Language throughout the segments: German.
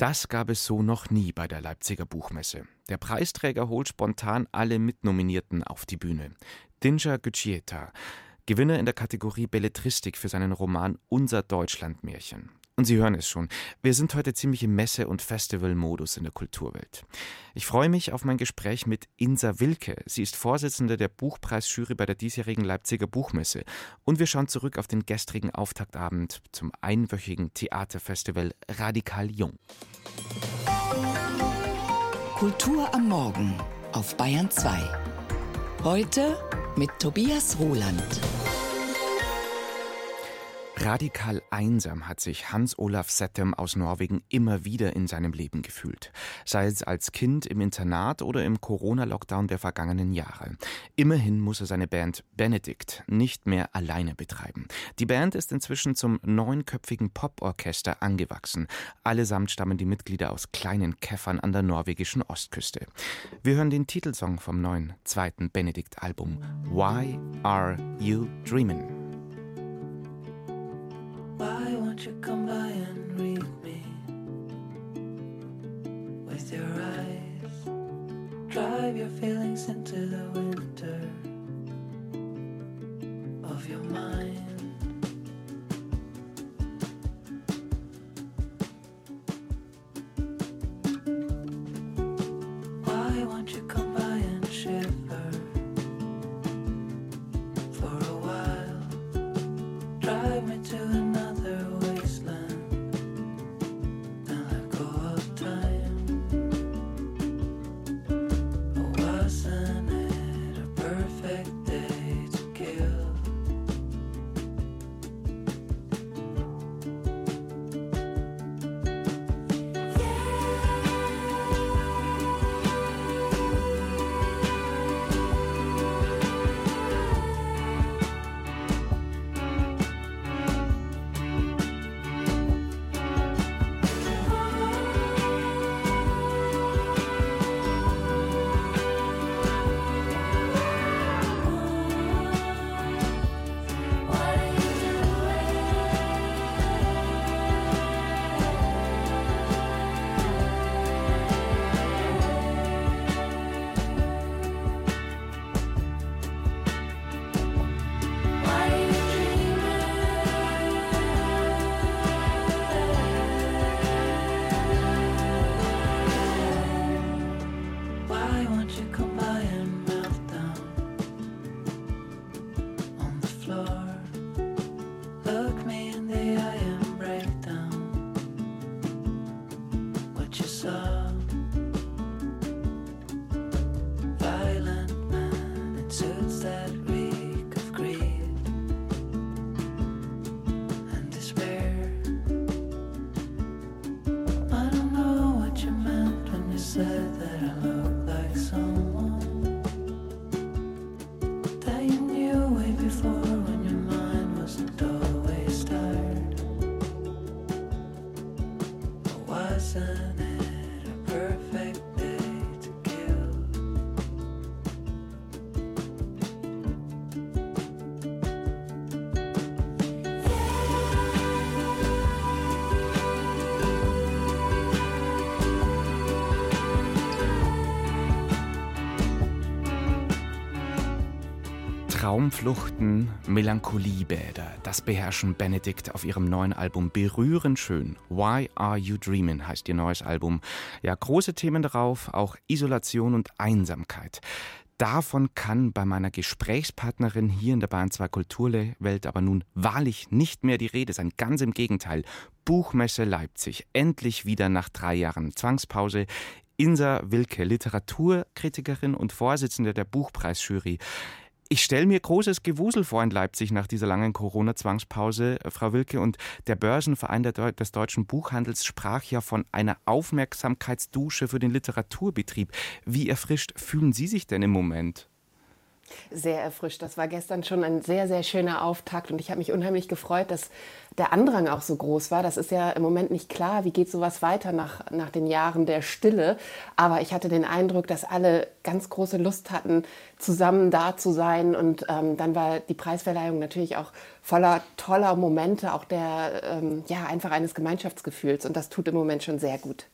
Das gab es so noch nie bei der Leipziger Buchmesse. Der Preisträger holt spontan alle Mitnominierten auf die Bühne. Dinja Guccietta, Gewinner in der Kategorie Belletristik für seinen Roman Unser Deutschlandmärchen. Und Sie hören es schon, wir sind heute ziemlich im Messe- und Festivalmodus in der Kulturwelt. Ich freue mich auf mein Gespräch mit Insa Wilke. Sie ist Vorsitzende der Buchpreisjury bei der diesjährigen Leipziger Buchmesse. Und wir schauen zurück auf den gestrigen Auftaktabend zum einwöchigen Theaterfestival Radikal Jung. Kultur am Morgen auf Bayern 2. Heute mit Tobias Roland. Radikal einsam hat sich Hans-Olaf Settem aus Norwegen immer wieder in seinem Leben gefühlt. Sei es als Kind im Internat oder im Corona-Lockdown der vergangenen Jahre. Immerhin muss er seine Band Benedict nicht mehr alleine betreiben. Die Band ist inzwischen zum neunköpfigen Poporchester angewachsen. Allesamt stammen die Mitglieder aus kleinen Käffern an der norwegischen Ostküste. Wir hören den Titelsong vom neuen zweiten Benedict-Album Why Are You Dreamin'? Won't you come by and read me with your eyes? Drive your feelings into the winter of your mind. Traumfluchten, Melancoliebäder, das beherrschen Benedikt auf ihrem neuen Album Berührend schön. Why Are You Dreamin' heißt ihr neues Album. Ja, große Themen darauf, auch Isolation und Einsamkeit. Davon kann bei meiner Gesprächspartnerin hier in der Bahn 2 Kulturwelt aber nun wahrlich nicht mehr die Rede sein. Ganz im Gegenteil. Buchmesse Leipzig. Endlich wieder nach drei Jahren Zwangspause. Insa Wilke, Literaturkritikerin und Vorsitzende der Buchpreisjury. Ich stelle mir großes Gewusel vor in Leipzig nach dieser langen Corona-Zwangspause, äh, Frau Wilke. Und der Börsenverein des deutschen Buchhandels sprach ja von einer Aufmerksamkeitsdusche für den Literaturbetrieb. Wie erfrischt fühlen Sie sich denn im Moment? Sehr erfrischt. Das war gestern schon ein sehr, sehr schöner Auftakt und ich habe mich unheimlich gefreut, dass der Andrang auch so groß war. Das ist ja im Moment nicht klar, wie geht sowas weiter nach, nach den Jahren der Stille. Aber ich hatte den Eindruck, dass alle ganz große Lust hatten, zusammen da zu sein. Und ähm, dann war die Preisverleihung natürlich auch voller toller Momente, auch der, ähm, ja, einfach eines Gemeinschaftsgefühls. Und das tut im Moment schon sehr gut.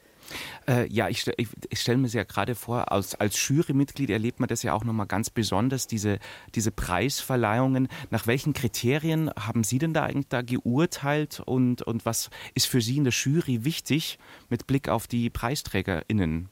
Äh, ja, ich, ich, ich stelle mir es ja gerade vor, als, als Jurymitglied erlebt man das ja auch nochmal ganz besonders, diese, diese Preisverleihungen. Nach welchen Kriterien haben Sie denn da eigentlich da geurteilt und, und was ist für Sie in der Jury wichtig mit Blick auf die PreisträgerInnen?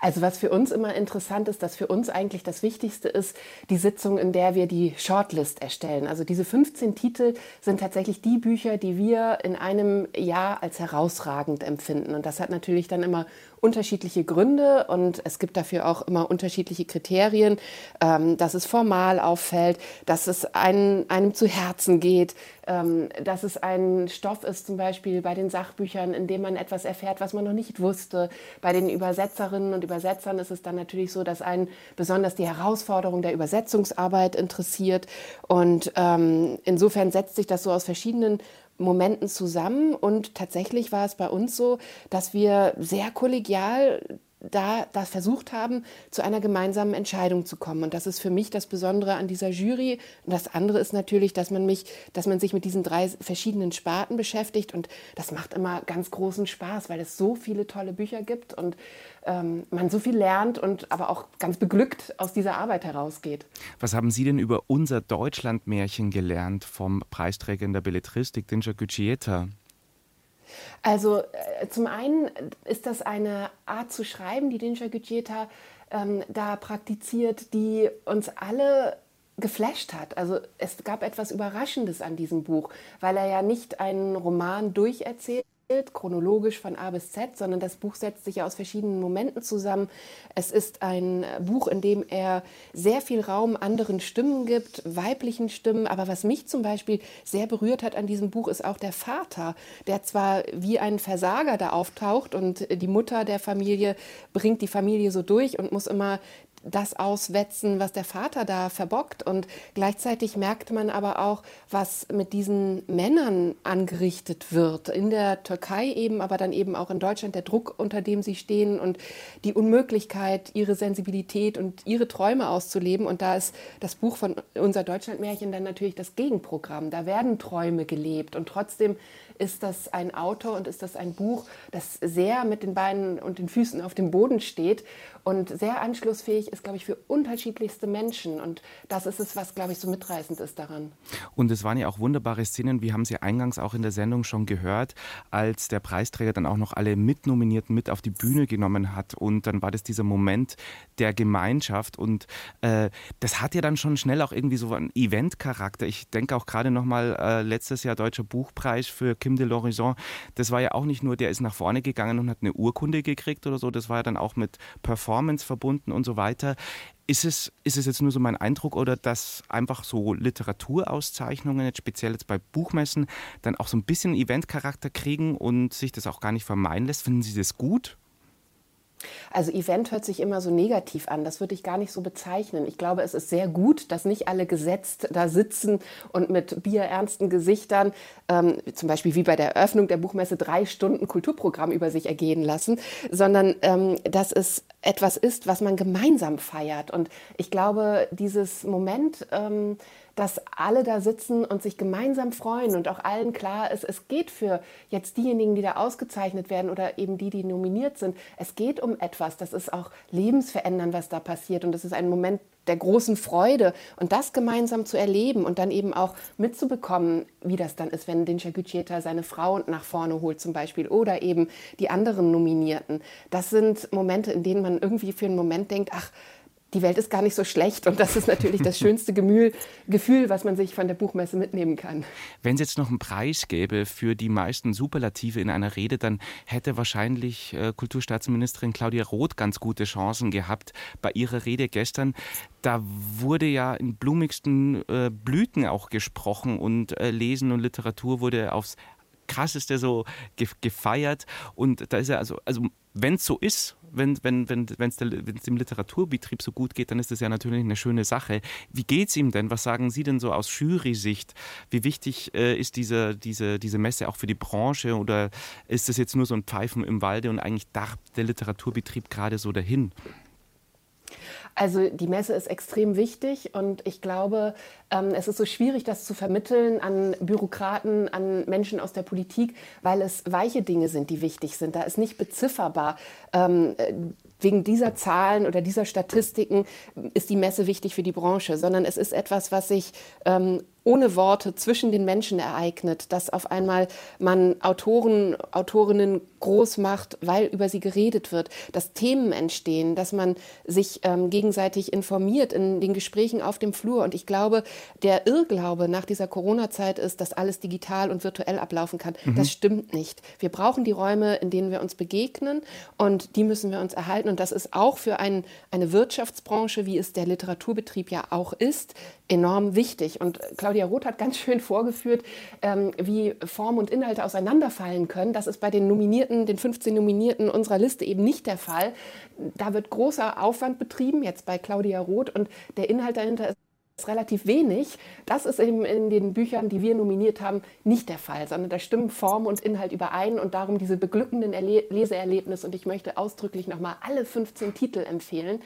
Also was für uns immer interessant ist, dass für uns eigentlich das Wichtigste ist, die Sitzung, in der wir die Shortlist erstellen. Also diese 15 Titel sind tatsächlich die Bücher, die wir in einem Jahr als herausragend empfinden. Und das hat natürlich dann immer unterschiedliche Gründe und es gibt dafür auch immer unterschiedliche Kriterien, ähm, dass es formal auffällt, dass es einem, einem zu Herzen geht, ähm, dass es ein Stoff ist, zum Beispiel bei den Sachbüchern, in dem man etwas erfährt, was man noch nicht wusste. Bei den Übersetzerinnen und Übersetzern ist es dann natürlich so, dass einen besonders die Herausforderung der Übersetzungsarbeit interessiert. Und ähm, insofern setzt sich das so aus verschiedenen Momenten zusammen. Und tatsächlich war es bei uns so, dass wir sehr kollegial da das versucht haben, zu einer gemeinsamen Entscheidung zu kommen. Und das ist für mich das Besondere an dieser Jury. Und das andere ist natürlich, dass man mich, dass man sich mit diesen drei verschiedenen Sparten beschäftigt. Und das macht immer ganz großen Spaß, weil es so viele tolle Bücher gibt und ähm, man so viel lernt und aber auch ganz beglückt aus dieser Arbeit herausgeht. Was haben Sie denn über unser Deutschlandmärchen gelernt vom Preisträger in der Belletristik, Dinja Guccietta? Also äh, zum einen ist das eine Art zu schreiben, die Dinja Guccietta ähm, da praktiziert, die uns alle geflasht hat. Also es gab etwas Überraschendes an diesem Buch, weil er ja nicht einen Roman durcherzählt, chronologisch von A bis Z, sondern das Buch setzt sich ja aus verschiedenen Momenten zusammen. Es ist ein Buch, in dem er sehr viel Raum anderen Stimmen gibt, weiblichen Stimmen. Aber was mich zum Beispiel sehr berührt hat an diesem Buch, ist auch der Vater, der zwar wie ein Versager da auftaucht und die Mutter der Familie bringt die Familie so durch und muss immer das auswetzen, was der Vater da verbockt. Und gleichzeitig merkt man aber auch, was mit diesen Männern angerichtet wird. In der Türkei eben, aber dann eben auch in Deutschland der Druck, unter dem sie stehen und die Unmöglichkeit, ihre Sensibilität und ihre Träume auszuleben. Und da ist das Buch von unser Deutschlandmärchen dann natürlich das Gegenprogramm. Da werden Träume gelebt und trotzdem ist das ein Autor und ist das ein Buch, das sehr mit den Beinen und den Füßen auf dem Boden steht und sehr anschlussfähig ist, glaube ich, für unterschiedlichste Menschen. Und das ist es, was, glaube ich, so mitreißend ist daran. Und es waren ja auch wunderbare Szenen, wir haben sie eingangs auch in der Sendung schon gehört, als der Preisträger dann auch noch alle Mitnominierten mit auf die Bühne genommen hat. Und dann war das dieser Moment der Gemeinschaft. Und äh, das hat ja dann schon schnell auch irgendwie so einen Eventcharakter. Ich denke auch gerade nochmal äh, letztes Jahr Deutscher Buchpreis für Kim de l'Horizon. Das war ja auch nicht nur, der ist nach vorne gegangen und hat eine Urkunde gekriegt oder so. Das war ja dann auch mit Performance verbunden und so weiter. Ist es, ist es jetzt nur so mein Eindruck oder dass einfach so Literaturauszeichnungen, jetzt speziell jetzt bei Buchmessen, dann auch so ein bisschen Eventcharakter kriegen und sich das auch gar nicht vermeiden lässt? Finden Sie das gut? Also Event hört sich immer so negativ an. Das würde ich gar nicht so bezeichnen. Ich glaube, es ist sehr gut, dass nicht alle gesetzt da sitzen und mit bierernsten Gesichtern, ähm, zum Beispiel wie bei der Eröffnung der Buchmesse, drei Stunden Kulturprogramm über sich ergehen lassen, sondern ähm, dass es etwas ist, was man gemeinsam feiert. Und ich glaube, dieses Moment, ähm, dass alle da sitzen und sich gemeinsam freuen und auch allen klar ist, es geht für jetzt diejenigen, die da ausgezeichnet werden oder eben die, die nominiert sind, es geht um etwas, das ist auch lebensverändernd, was da passiert. Und das ist ein Moment der großen Freude. Und das gemeinsam zu erleben und dann eben auch mitzubekommen, wie das dann ist, wenn Dinja Guccietta seine Frau nach vorne holt zum Beispiel oder eben die anderen Nominierten. Das sind Momente, in denen man irgendwie für einen Moment denkt, ach, die Welt ist gar nicht so schlecht und das ist natürlich das schönste Gemühl, Gefühl, was man sich von der Buchmesse mitnehmen kann. Wenn es jetzt noch einen Preis gäbe für die meisten Superlative in einer Rede, dann hätte wahrscheinlich äh, Kulturstaatsministerin Claudia Roth ganz gute Chancen gehabt bei ihrer Rede gestern. Da wurde ja in blumigsten äh, Blüten auch gesprochen und äh, Lesen und Literatur wurde aufs krasseste so gefeiert. Und da ist er also, also wenn es so ist, wenn wenn wenn wenn es dem Literaturbetrieb so gut geht, dann ist das ja natürlich eine schöne Sache. Wie geht es ihm denn? Was sagen Sie denn so aus Jury-Sicht? Wie wichtig äh, ist diese diese diese Messe auch für die Branche oder ist das jetzt nur so ein Pfeifen im Walde und eigentlich dacht der Literaturbetrieb gerade so dahin? Also die Messe ist extrem wichtig und ich glaube, ähm, es ist so schwierig, das zu vermitteln an Bürokraten, an Menschen aus der Politik, weil es weiche Dinge sind, die wichtig sind. Da ist nicht bezifferbar. Ähm, wegen dieser Zahlen oder dieser Statistiken ist die Messe wichtig für die Branche, sondern es ist etwas, was sich ähm, ohne Worte zwischen den Menschen ereignet, dass auf einmal man Autoren, Autorinnen groß macht, weil über sie geredet wird, dass Themen entstehen, dass man sich ähm, gegenseitig informiert in den Gesprächen auf dem Flur. Und ich glaube, der Irrglaube nach dieser Corona-Zeit ist, dass alles digital und virtuell ablaufen kann. Mhm. Das stimmt nicht. Wir brauchen die Räume, in denen wir uns begegnen und die müssen wir uns erhalten. Und das ist auch für ein, eine Wirtschaftsbranche, wie es der Literaturbetrieb ja auch ist, enorm wichtig. Und Claudia Roth hat ganz schön vorgeführt, ähm, wie Form und Inhalte auseinanderfallen können. Das ist bei den Nominierten, den 15 Nominierten unserer Liste eben nicht der Fall. Da wird großer Aufwand betrieben, jetzt bei Claudia Roth, und der Inhalt dahinter ist relativ wenig. Das ist eben in den Büchern, die wir nominiert haben, nicht der Fall, sondern da stimmen Form und Inhalt überein und darum diese beglückenden Erle Leseerlebnisse. Und ich möchte ausdrücklich nochmal alle 15 Titel empfehlen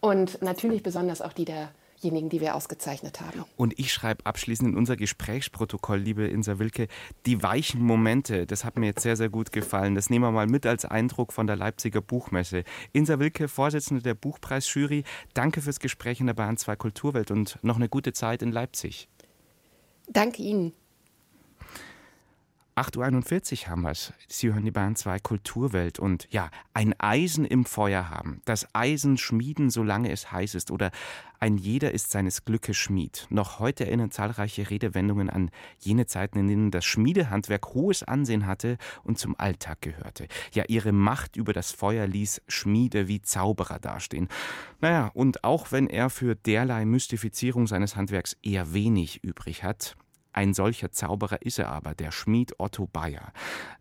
und natürlich besonders auch die der diejenigen, die wir ausgezeichnet haben. Und ich schreibe abschließend in unser Gesprächsprotokoll, liebe Insa Wilke, die weichen Momente, das hat mir jetzt sehr, sehr gut gefallen. Das nehmen wir mal mit als Eindruck von der Leipziger Buchmesse. Insa Wilke, Vorsitzende der Buchpreisjury, danke fürs Gespräch in der Bahn 2 Kulturwelt und noch eine gute Zeit in Leipzig. Danke Ihnen. 8.41 Uhr haben wir es. Sie hören die Bahn 2 Kulturwelt und ja, ein Eisen im Feuer haben. Das Eisen schmieden, solange es heiß ist. Oder ein jeder ist seines Glückes Schmied. Noch heute erinnern zahlreiche Redewendungen an jene Zeiten, in denen das Schmiedehandwerk hohes Ansehen hatte und zum Alltag gehörte. Ja, ihre Macht über das Feuer ließ Schmiede wie Zauberer dastehen. Naja, und auch wenn er für derlei Mystifizierung seines Handwerks eher wenig übrig hat, ein solcher Zauberer ist er aber, der Schmied Otto Bayer.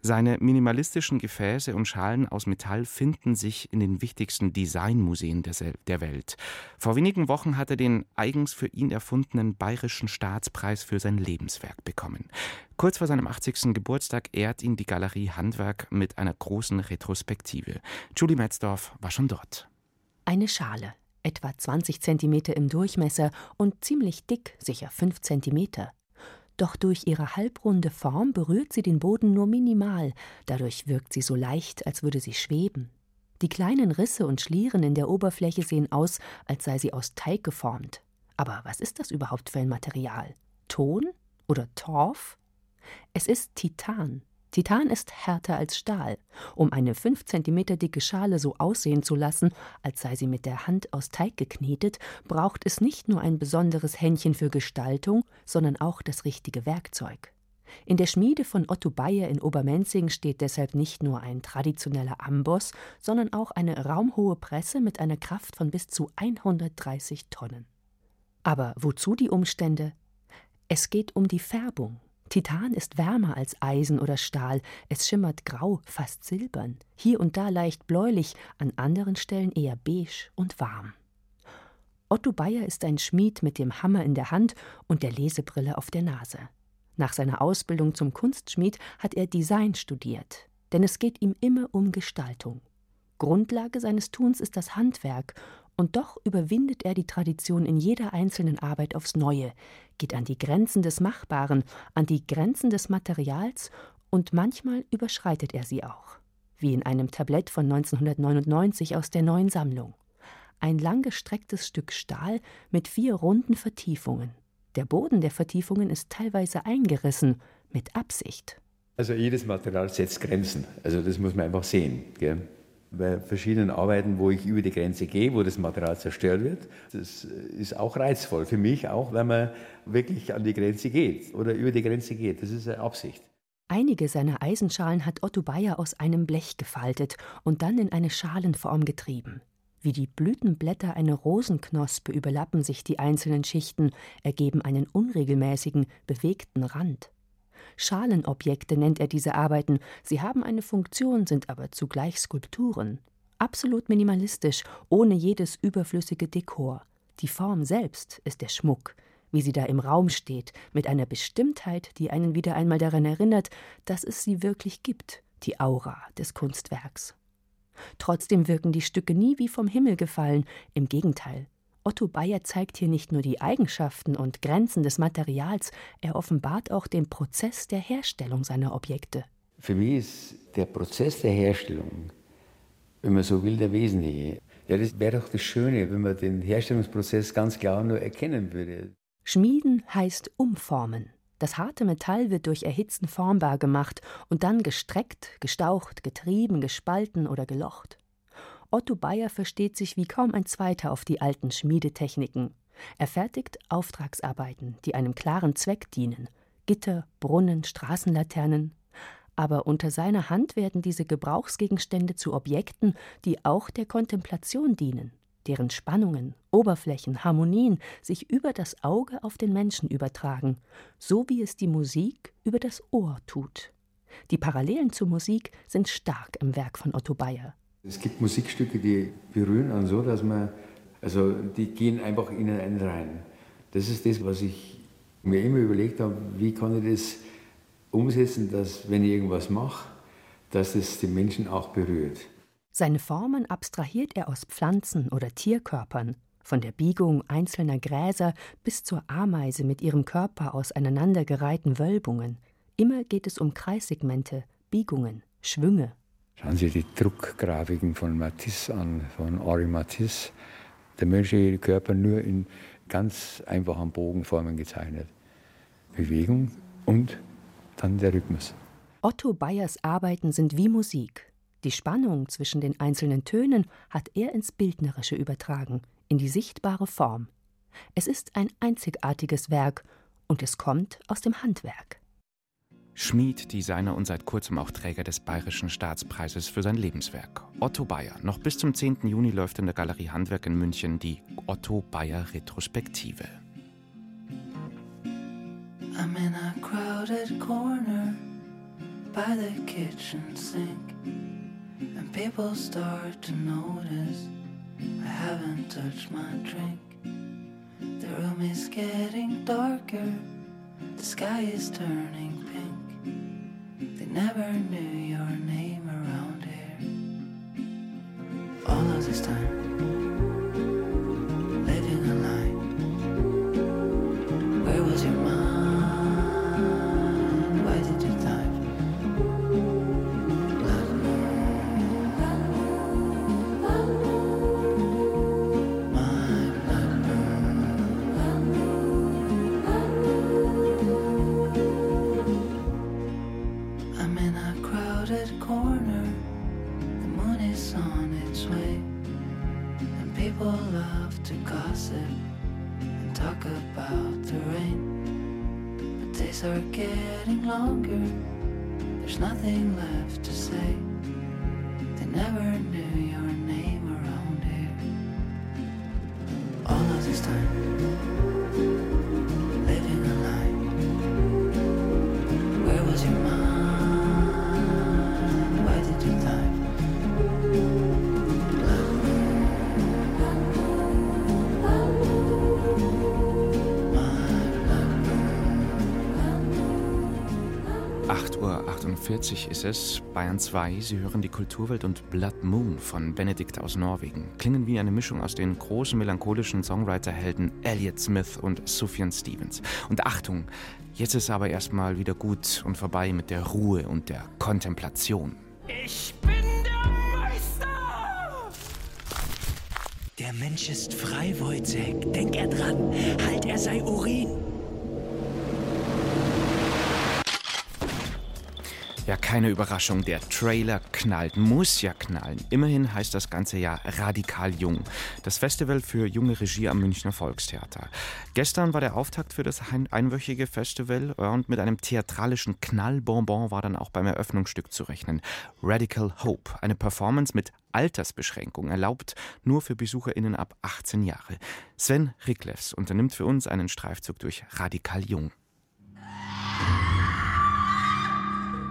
Seine minimalistischen Gefäße und Schalen aus Metall finden sich in den wichtigsten Designmuseen der Welt. Vor wenigen Wochen hat er den eigens für ihn erfundenen Bayerischen Staatspreis für sein Lebenswerk bekommen. Kurz vor seinem 80. Geburtstag ehrt ihn die Galerie Handwerk mit einer großen Retrospektive. Julie Metzdorf war schon dort. Eine Schale, etwa 20 Zentimeter im Durchmesser und ziemlich dick, sicher 5 Zentimeter. Doch durch ihre halbrunde Form berührt sie den Boden nur minimal, dadurch wirkt sie so leicht, als würde sie schweben. Die kleinen Risse und Schlieren in der Oberfläche sehen aus, als sei sie aus Teig geformt. Aber was ist das überhaupt für ein Material? Ton oder Torf? Es ist Titan. Titan ist härter als Stahl. Um eine fünf Zentimeter dicke Schale so aussehen zu lassen, als sei sie mit der Hand aus Teig geknetet, braucht es nicht nur ein besonderes Händchen für Gestaltung, sondern auch das richtige Werkzeug. In der Schmiede von Otto Bayer in Obermenzing steht deshalb nicht nur ein traditioneller Amboss, sondern auch eine raumhohe Presse mit einer Kraft von bis zu 130 Tonnen. Aber wozu die Umstände? Es geht um die Färbung. Titan ist wärmer als Eisen oder Stahl, es schimmert grau, fast silbern, hier und da leicht bläulich, an anderen Stellen eher beige und warm. Otto Bayer ist ein Schmied mit dem Hammer in der Hand und der Lesebrille auf der Nase. Nach seiner Ausbildung zum Kunstschmied hat er Design studiert, denn es geht ihm immer um Gestaltung. Grundlage seines Tuns ist das Handwerk, und doch überwindet er die Tradition in jeder einzelnen Arbeit aufs Neue, geht an die Grenzen des Machbaren, an die Grenzen des Materials und manchmal überschreitet er sie auch, wie in einem Tablett von 1999 aus der neuen Sammlung. Ein langgestrecktes Stück Stahl mit vier runden Vertiefungen. Der Boden der Vertiefungen ist teilweise eingerissen, mit Absicht. Also jedes Material setzt Grenzen. Also das muss man einfach sehen. Gell? Bei verschiedenen Arbeiten, wo ich über die Grenze gehe, wo das Material zerstört wird. Das ist auch reizvoll für mich, auch wenn man wirklich an die Grenze geht oder über die Grenze geht. Das ist eine Absicht. Einige seiner Eisenschalen hat Otto Bayer aus einem Blech gefaltet und dann in eine Schalenform getrieben. Wie die Blütenblätter einer Rosenknospe überlappen sich die einzelnen Schichten, ergeben einen unregelmäßigen, bewegten Rand. Schalenobjekte nennt er diese Arbeiten. Sie haben eine Funktion, sind aber zugleich Skulpturen. Absolut minimalistisch, ohne jedes überflüssige Dekor. Die Form selbst ist der Schmuck, wie sie da im Raum steht, mit einer Bestimmtheit, die einen wieder einmal daran erinnert, dass es sie wirklich gibt, die Aura des Kunstwerks. Trotzdem wirken die Stücke nie wie vom Himmel gefallen, im Gegenteil. Otto Bayer zeigt hier nicht nur die Eigenschaften und Grenzen des Materials, er offenbart auch den Prozess der Herstellung seiner Objekte. Für mich ist der Prozess der Herstellung, wenn man so will, der wesentliche. Ja, das wäre doch das Schöne, wenn man den Herstellungsprozess ganz klar nur erkennen würde. Schmieden heißt umformen. Das harte Metall wird durch Erhitzen formbar gemacht und dann gestreckt, gestaucht, getrieben, gespalten oder gelocht. Otto Bayer versteht sich wie kaum ein zweiter auf die alten Schmiedetechniken. Er fertigt Auftragsarbeiten, die einem klaren Zweck dienen: Gitter, Brunnen, Straßenlaternen. Aber unter seiner Hand werden diese Gebrauchsgegenstände zu Objekten, die auch der Kontemplation dienen, deren Spannungen, Oberflächen, Harmonien sich über das Auge auf den Menschen übertragen, so wie es die Musik über das Ohr tut. Die Parallelen zur Musik sind stark im Werk von Otto Bayer. Es gibt Musikstücke, die berühren an so, dass man, also die gehen einfach in einen rein. Das ist das, was ich mir immer überlegt habe, wie kann ich das umsetzen, dass wenn ich irgendwas mache, dass es den Menschen auch berührt. Seine Formen abstrahiert er aus Pflanzen oder Tierkörpern, von der Biegung einzelner Gräser bis zur Ameise mit ihrem Körper aus aneinandergereihten Wölbungen. Immer geht es um Kreissegmente, Biegungen, Schwünge. Schauen Sie die Druckgrafiken von Matisse an, von Henri Matisse. Der menschliche Körper nur in ganz einfachen Bogenformen gezeichnet. Bewegung und dann der Rhythmus. Otto Bayers Arbeiten sind wie Musik. Die Spannung zwischen den einzelnen Tönen hat er ins Bildnerische übertragen, in die sichtbare Form. Es ist ein einzigartiges Werk und es kommt aus dem Handwerk. Schmied, Designer und seit kurzem auch Träger des Bayerischen Staatspreises für sein Lebenswerk. Otto Bayer. Noch bis zum 10. Juni läuft in der Galerie Handwerk in München die Otto Bayer Retrospektive. I'm in a crowded corner by the kitchen sink, and people start to notice I haven't touched my drink. The room is getting darker, the sky is turning never knew your name around here. All of this time, are getting longer. There's nothing left to say. They never knew your name 48 ist es, Bayern 2. Sie hören die Kulturwelt und Blood Moon von Benedikt aus Norwegen. Klingen wie eine Mischung aus den großen melancholischen Songwriter-Helden Elliot Smith und Sufjan Stevens. Und Achtung, jetzt ist aber erstmal wieder gut und vorbei mit der Ruhe und der Kontemplation. Ich bin der Meister! Der Mensch ist frei, Wojciech. Denk er dran. Halt, er sei Urin. Ja, keine Überraschung, der Trailer knallt, muss ja knallen. Immerhin heißt das ganze Jahr Radikal Jung, das Festival für junge Regie am Münchner Volkstheater. Gestern war der Auftakt für das ein- einwöchige Festival und mit einem theatralischen Knallbonbon war dann auch beim Eröffnungsstück zu rechnen. Radical Hope, eine Performance mit Altersbeschränkung, erlaubt nur für BesucherInnen ab 18 Jahre. Sven Riklevs unternimmt für uns einen Streifzug durch Radikal Jung.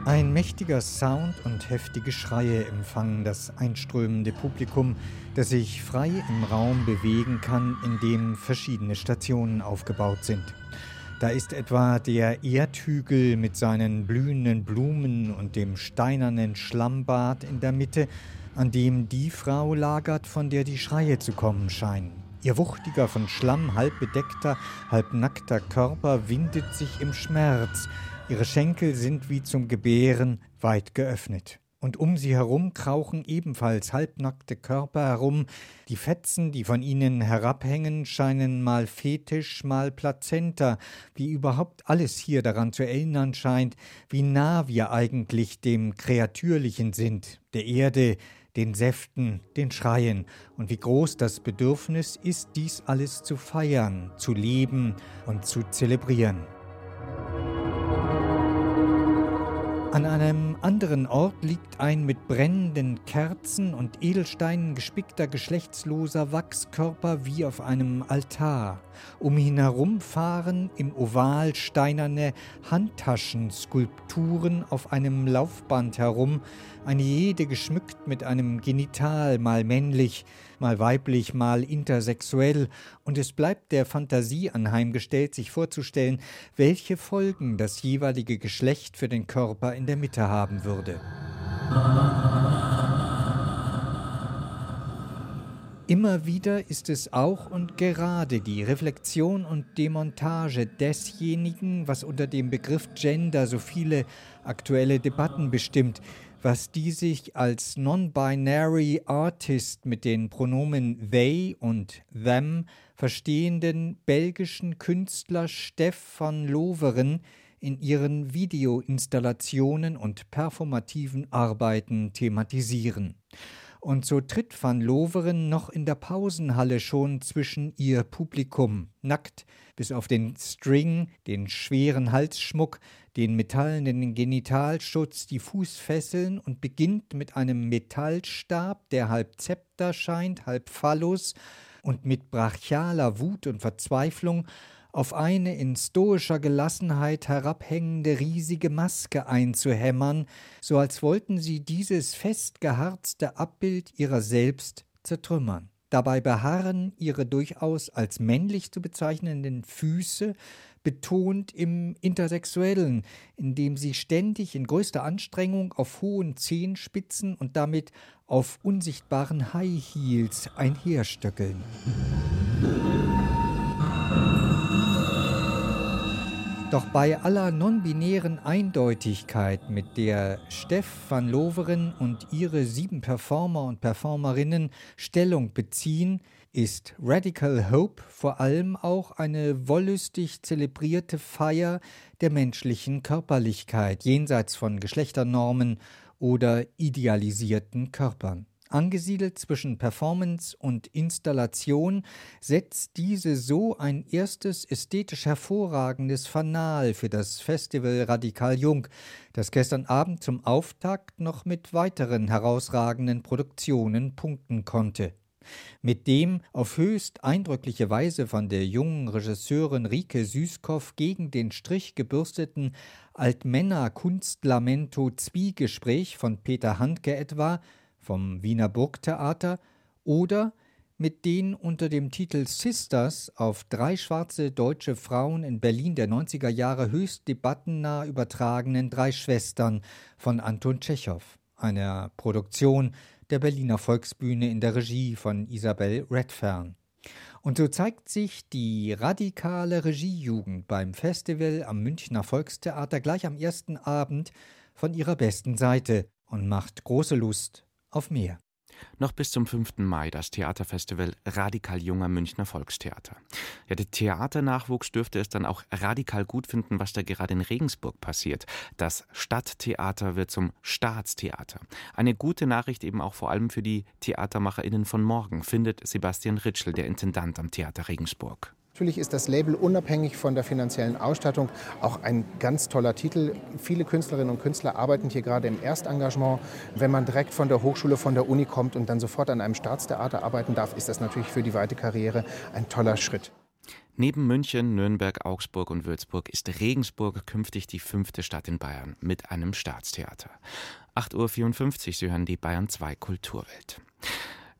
Ein mächtiger Sound und heftige Schreie empfangen das einströmende Publikum, das sich frei im Raum bewegen kann, in dem verschiedene Stationen aufgebaut sind. Da ist etwa der Erdhügel mit seinen blühenden Blumen und dem steinernen Schlammbad in der Mitte, an dem die Frau lagert, von der die Schreie zu kommen scheinen. Ihr wuchtiger, von Schlamm halb bedeckter, halb nackter Körper windet sich im Schmerz, Ihre Schenkel sind wie zum Gebären weit geöffnet. Und um sie herum krauchen ebenfalls halbnackte Körper herum. Die Fetzen, die von ihnen herabhängen, scheinen mal Fetisch, mal Plazenta, wie überhaupt alles hier daran zu erinnern scheint, wie nah wir eigentlich dem Kreatürlichen sind, der Erde, den Säften, den Schreien, und wie groß das Bedürfnis ist, dies alles zu feiern, zu leben und zu zelebrieren. An einem anderen Ort liegt ein mit brennenden Kerzen und Edelsteinen gespickter geschlechtsloser Wachskörper wie auf einem Altar. Um ihn herum fahren im Oval steinerne Handtaschenskulpturen auf einem Laufband herum, eine jede geschmückt mit einem Genital, mal männlich, mal weiblich, mal intersexuell, und es bleibt der Fantasie anheimgestellt, sich vorzustellen, welche Folgen das jeweilige Geschlecht für den Körper in der Mitte haben würde. Immer wieder ist es auch und gerade die Reflexion und Demontage desjenigen, was unter dem Begriff Gender so viele aktuelle Debatten bestimmt, was die sich als Non-Binary Artist mit den Pronomen they und them verstehenden belgischen Künstler Stefan Loveren in ihren Videoinstallationen und performativen Arbeiten thematisieren. Und so tritt Van Loveren noch in der Pausenhalle schon zwischen ihr Publikum, nackt bis auf den String, den schweren Halsschmuck, den metallenen Genitalschutz, die Fußfesseln und beginnt mit einem Metallstab, der halb Zepter scheint, halb Phallus und mit brachialer Wut und Verzweiflung auf eine in stoischer Gelassenheit herabhängende riesige Maske einzuhämmern, so als wollten sie dieses festgeharzte Abbild ihrer selbst zertrümmern. Dabei beharren ihre durchaus als männlich zu bezeichnenden Füße betont im Intersexuellen, indem sie ständig in größter Anstrengung auf hohen Zehenspitzen und damit auf unsichtbaren High Heels einherstöckeln. Doch bei aller non-binären Eindeutigkeit, mit der Steff van Loveren und ihre sieben Performer und Performerinnen Stellung beziehen, ist Radical Hope vor allem auch eine wollüstig zelebrierte Feier der menschlichen Körperlichkeit jenseits von Geschlechternormen oder idealisierten Körpern. Angesiedelt zwischen Performance und Installation setzt diese so ein erstes ästhetisch hervorragendes Fanal für das Festival Radikal Jung, das gestern Abend zum Auftakt noch mit weiteren herausragenden Produktionen punkten konnte. Mit dem auf höchst eindrückliche Weise von der jungen Regisseurin Rike Süßkow gegen den Strich gebürsteten Altmänner-Kunstlamento Zwiegespräch von Peter Handke etwa vom Wiener Burgtheater oder mit den unter dem Titel Sisters auf drei schwarze deutsche Frauen in Berlin der 90er Jahre höchst debattennah übertragenen Drei Schwestern von Anton Tschechow, einer Produktion der Berliner Volksbühne in der Regie von Isabel Redfern. Und so zeigt sich die radikale Regiejugend beim Festival am Münchner Volkstheater gleich am ersten Abend von ihrer besten Seite und macht große Lust auf mehr. Noch bis zum 5. Mai das Theaterfestival Radikal Junger Münchner Volkstheater. Ja, der Theaternachwuchs dürfte es dann auch radikal gut finden, was da gerade in Regensburg passiert. Das Stadttheater wird zum Staatstheater. Eine gute Nachricht eben auch vor allem für die TheatermacherInnen von morgen, findet Sebastian Ritschel, der Intendant am Theater Regensburg. Natürlich ist das Label unabhängig von der finanziellen Ausstattung auch ein ganz toller Titel. Viele Künstlerinnen und Künstler arbeiten hier gerade im Erstengagement. Wenn man direkt von der Hochschule, von der Uni kommt und dann sofort an einem Staatstheater arbeiten darf, ist das natürlich für die weite Karriere ein toller Schritt. Neben München, Nürnberg, Augsburg und Würzburg ist Regensburg künftig die fünfte Stadt in Bayern mit einem Staatstheater. 8.54 Uhr, Sie hören die Bayern 2 Kulturwelt.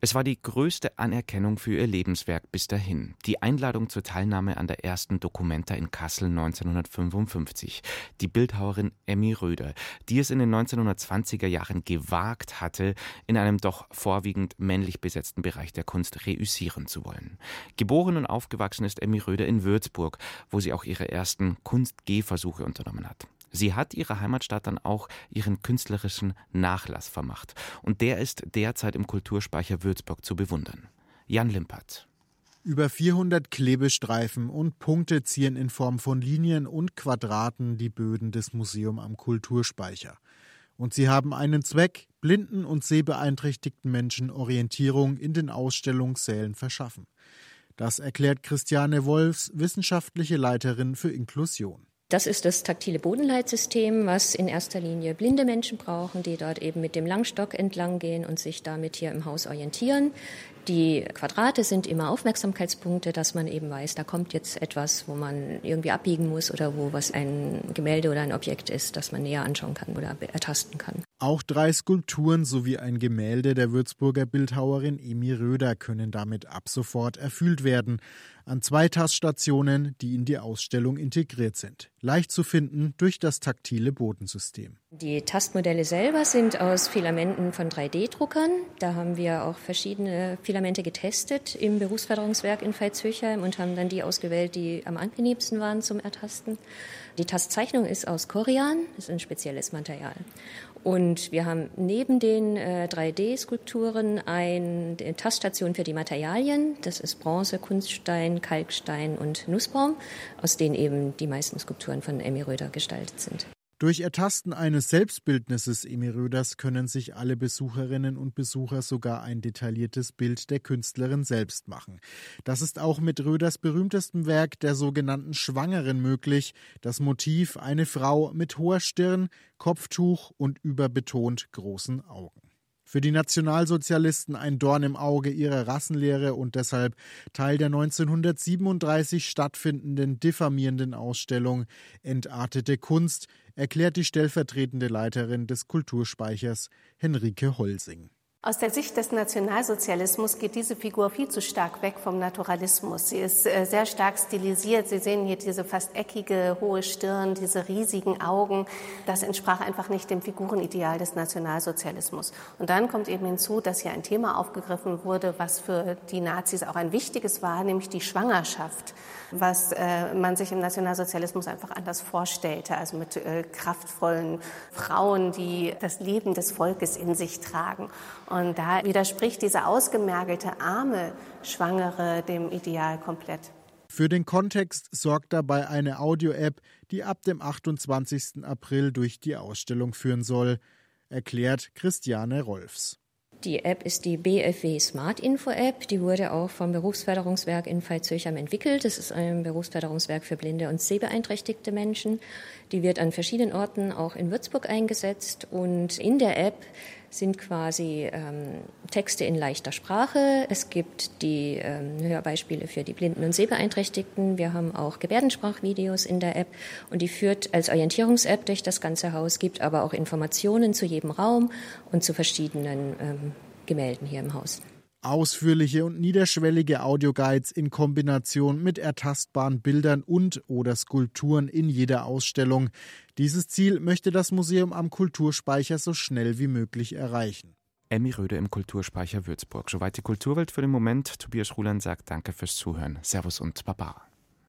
Es war die größte Anerkennung für ihr Lebenswerk bis dahin. Die Einladung zur Teilnahme an der ersten Documenta in Kassel 1955. Die Bildhauerin Emmy Röder, die es in den 1920er Jahren gewagt hatte, in einem doch vorwiegend männlich besetzten Bereich der Kunst reüssieren zu wollen. Geboren und aufgewachsen ist Emmy Röder in Würzburg, wo sie auch ihre ersten Kunstgehversuche unternommen hat. Sie hat ihrer Heimatstadt dann auch ihren künstlerischen Nachlass vermacht. Und der ist derzeit im Kulturspeicher Würzburg zu bewundern. Jan Limpert. Über 400 Klebestreifen und Punkte zieren in Form von Linien und Quadraten die Böden des Museum am Kulturspeicher. Und sie haben einen Zweck, blinden und sehbeeinträchtigten Menschen Orientierung in den Ausstellungssälen verschaffen. Das erklärt Christiane Wolfs, wissenschaftliche Leiterin für Inklusion. Das ist das taktile Bodenleitsystem, was in erster Linie blinde Menschen brauchen, die dort eben mit dem Langstock entlang gehen und sich damit hier im Haus orientieren. Die Quadrate sind immer Aufmerksamkeitspunkte, dass man eben weiß, da kommt jetzt etwas, wo man irgendwie abbiegen muss oder wo was ein Gemälde oder ein Objekt ist, das man näher anschauen kann oder ertasten kann. Auch drei Skulpturen sowie ein Gemälde der Würzburger Bildhauerin Emi Röder können damit ab sofort erfüllt werden an zwei Taststationen, die in die Ausstellung integriert sind. Leicht zu finden durch das taktile Bodensystem. Die Tastmodelle selber sind aus Filamenten von 3D-Druckern. Da haben wir auch verschiedene Filamente getestet im Berufsförderungswerk in Veitshöchheim und haben dann die ausgewählt, die am angenehmsten waren zum Ertasten. Die Tastzeichnung ist aus Korean, ist ein spezielles Material. Und wir haben neben den äh, 3D-Skulpturen eine Taststation für die Materialien. Das ist Bronze, Kunststein, Kalkstein und Nussbaum, aus denen eben die meisten Skulpturen von Emmy Röder gestaltet sind. Durch Ertasten eines Selbstbildnisses Emi Röders können sich alle Besucherinnen und Besucher sogar ein detailliertes Bild der Künstlerin selbst machen. Das ist auch mit Röders berühmtestem Werk der sogenannten Schwangeren möglich. Das Motiv eine Frau mit hoher Stirn, Kopftuch und überbetont großen Augen für die Nationalsozialisten ein Dorn im Auge ihrer Rassenlehre und deshalb Teil der 1937 stattfindenden diffamierenden Ausstellung Entartete Kunst, erklärt die stellvertretende Leiterin des Kulturspeichers Henrike Holsing. Aus der Sicht des Nationalsozialismus geht diese Figur viel zu stark weg vom Naturalismus. Sie ist äh, sehr stark stilisiert. Sie sehen hier diese fast eckige, hohe Stirn, diese riesigen Augen. Das entsprach einfach nicht dem Figurenideal des Nationalsozialismus. Und dann kommt eben hinzu, dass hier ein Thema aufgegriffen wurde, was für die Nazis auch ein wichtiges war, nämlich die Schwangerschaft was äh, man sich im Nationalsozialismus einfach anders vorstellte, also mit äh, kraftvollen Frauen, die das Leben des Volkes in sich tragen. Und da widerspricht diese ausgemergelte, arme Schwangere dem Ideal komplett. Für den Kontext sorgt dabei eine Audio-App, die ab dem 28. April durch die Ausstellung führen soll, erklärt Christiane Rolfs. Die App ist die BFW Smart Info App. Die wurde auch vom Berufsförderungswerk in Veitshöchheim entwickelt. Das ist ein Berufsförderungswerk für blinde und sehbeeinträchtigte Menschen. Die wird an verschiedenen Orten auch in Würzburg eingesetzt. Und in der App sind quasi ähm, Texte in leichter Sprache. Es gibt die ähm, Hörbeispiele für die Blinden und Sehbeeinträchtigten. Wir haben auch Gebärdensprachvideos in der App und die führt als Orientierungs-App durch das ganze Haus, gibt aber auch Informationen zu jedem Raum und zu verschiedenen ähm, Gemälden hier im Haus. Ausführliche und niederschwellige Audioguides in Kombination mit ertastbaren Bildern und oder Skulpturen in jeder Ausstellung. Dieses Ziel möchte das Museum am Kulturspeicher so schnell wie möglich erreichen. Emmy Röde im Kulturspeicher Würzburg. Soweit die Kulturwelt für den Moment. Tobias Ruland sagt Danke fürs Zuhören. Servus und Baba.